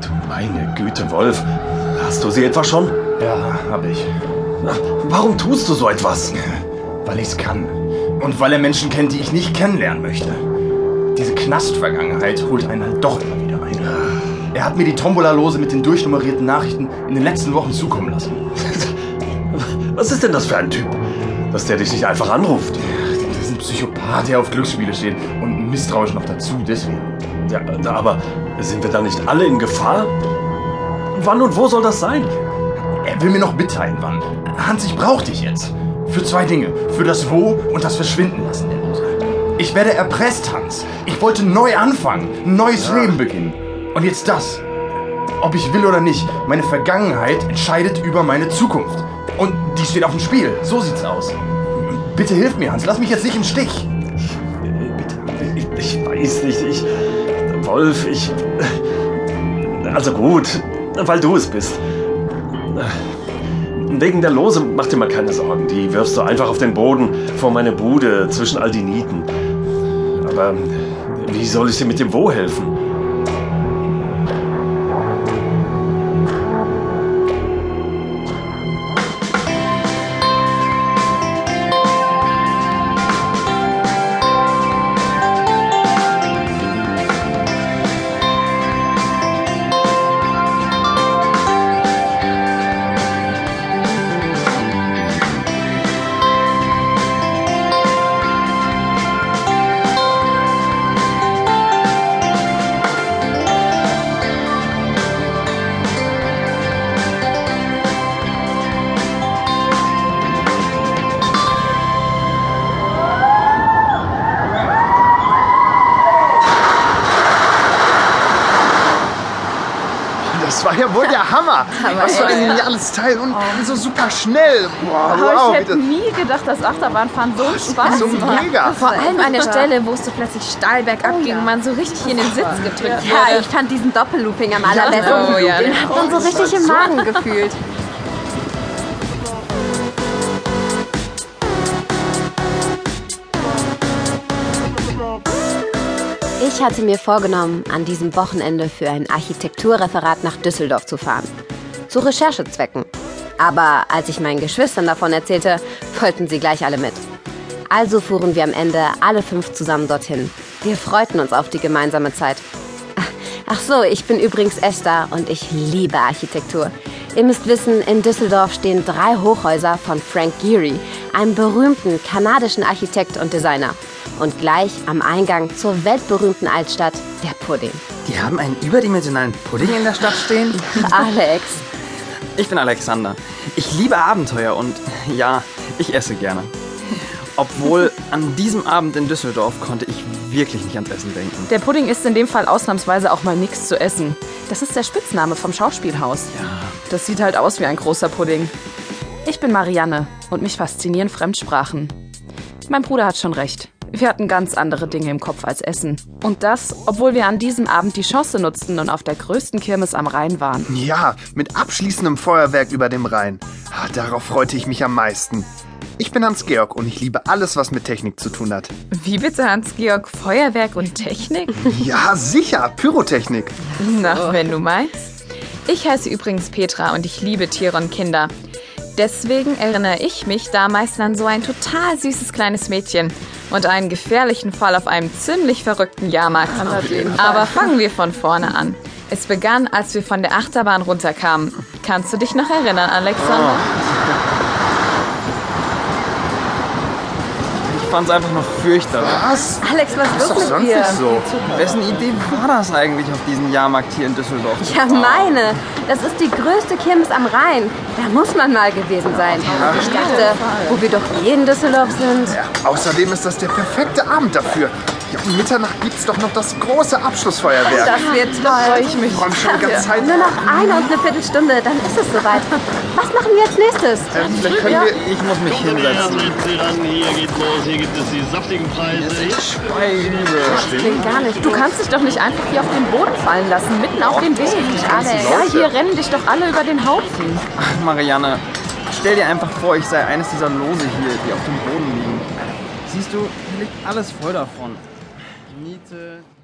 Du meine Güte, Wolf. Hast du sie etwa schon? Ja, hab ich. Warum tust du so etwas? Weil ich's kann. Und weil er Menschen kennt, die ich nicht kennenlernen möchte. Diese Knastvergangenheit holt einen halt doch immer wieder ein. Er hat mir die Tombola-Lose mit den durchnummerierten Nachrichten in den letzten Wochen zukommen lassen. Was ist denn das für ein Typ? Dass der dich nicht einfach anruft. Psychopath, der auf Glücksspiele steht. Und misstrauisch noch dazu, deswegen. Ja, aber sind wir da nicht alle in Gefahr? Wann und wo soll das sein? Er will mir noch mitteilen, wann. Hans, ich brauch dich jetzt. Für zwei Dinge. Für das Wo und das Verschwinden lassen der Lose. Ich werde erpresst, Hans. Ich wollte neu anfangen. Ein neues Leben beginnen. Und jetzt das. Ob ich will oder nicht, meine Vergangenheit entscheidet über meine Zukunft. Und die steht auf dem Spiel. So sieht's aus. Bitte hilf mir, Hans. Lass mich jetzt nicht im Stich. Ich, ich weiß nicht, ich. Wolf, ich. Also gut, weil du es bist. Wegen der Lose mach dir mal keine Sorgen. Die wirfst du einfach auf den Boden vor meine Bude zwischen all die Nieten. Aber wie soll ich dir mit dem Wo helfen? Das war ja wohl der Hammer. Was für ein geniales Teil und so super schnell. Boah, Aber wow. ich hätte nie gedacht, dass Achterbahnfahren so Spaß so macht. mega. Vor allem an der Stelle, wo es so plötzlich steil bergab ging und man so richtig in den Sitz gedrückt Ja, wurde. ich fand diesen Doppellooping am allerbesten. Oh, ja. Den hat man so richtig im Magen gefühlt. Ich hatte mir vorgenommen, an diesem Wochenende für ein Architekturreferat nach Düsseldorf zu fahren. Zu Recherchezwecken. Aber als ich meinen Geschwistern davon erzählte, wollten sie gleich alle mit. Also fuhren wir am Ende alle fünf zusammen dorthin. Wir freuten uns auf die gemeinsame Zeit. Ach so, ich bin übrigens Esther und ich liebe Architektur. Ihr müsst wissen, in Düsseldorf stehen drei Hochhäuser von Frank Gehry, einem berühmten kanadischen Architekt und Designer. Und gleich am Eingang zur weltberühmten Altstadt der Pudding. Die haben einen überdimensionalen Pudding in der Stadt stehen? Alex, Ich bin Alexander. Ich liebe Abenteuer und ja, ich esse gerne. Obwohl an diesem Abend in Düsseldorf konnte ich wirklich nicht ans Essen denken. Der Pudding ist in dem Fall ausnahmsweise auch mal nichts zu essen. Das ist der Spitzname vom Schauspielhaus. Ja. Das sieht halt aus wie ein großer Pudding. Ich bin Marianne und mich faszinieren Fremdsprachen. Mein Bruder hat schon recht. Wir hatten ganz andere Dinge im Kopf als Essen. Und das, obwohl wir an diesem Abend die Chance nutzten und auf der größten Kirmes am Rhein waren. Ja, mit abschließendem Feuerwerk über dem Rhein. Ah, darauf freute ich mich am meisten. Ich bin Hans-Georg und ich liebe alles, was mit Technik zu tun hat. Wie bitte, Hans-Georg? Feuerwerk und Technik? Ja, sicher, Pyrotechnik. Na, wenn du meinst. Ich heiße übrigens Petra und ich liebe Tiere und Kinder. Deswegen erinnere ich mich damals an so ein total süßes kleines Mädchen und einen gefährlichen Fall auf einem ziemlich verrückten Jahrmarkt. Aber fangen wir von vorne an. Es begann, als wir von der Achterbahn runterkamen. Kannst du dich noch erinnern, Alexander? Ich fand's einfach nur fürchterlich. Was? Alex, was Ist doch sonst mit dir? nicht so. Wessen Idee war das eigentlich auf diesem Jahrmarkt hier in Düsseldorf? ja meine, das ist die größte Kirmes am Rhein. Da muss man mal gewesen sein. Ich dachte, wo wir doch eh in Düsseldorf sind. Ja, außerdem ist das der perfekte Abend dafür. Ja, um Mitternacht gibt's doch noch das große Abschlussfeuerwerk. Das wird toll. Ich mich. Ich freue mich schon die ganze Zeit. Nur noch eine und eine Viertelstunde, dann ist es soweit. Was machen wir als nächstes? Ähm, vielleicht können wir... Ich muss mich hinsetzen. Hier geht's los, hier gibt es die saftigen Preise. Klingt gar nicht. Du kannst dich doch nicht einfach hier auf den Boden fallen lassen, mitten auf dem Weg. Ja, hier rennen dich doch alle über den Haufen. Ach, Marianne, stell dir einfach vor, ich sei eines dieser Lose hier, die auf dem Boden liegen. Siehst du, hier liegt alles voll davon. niet... Uh...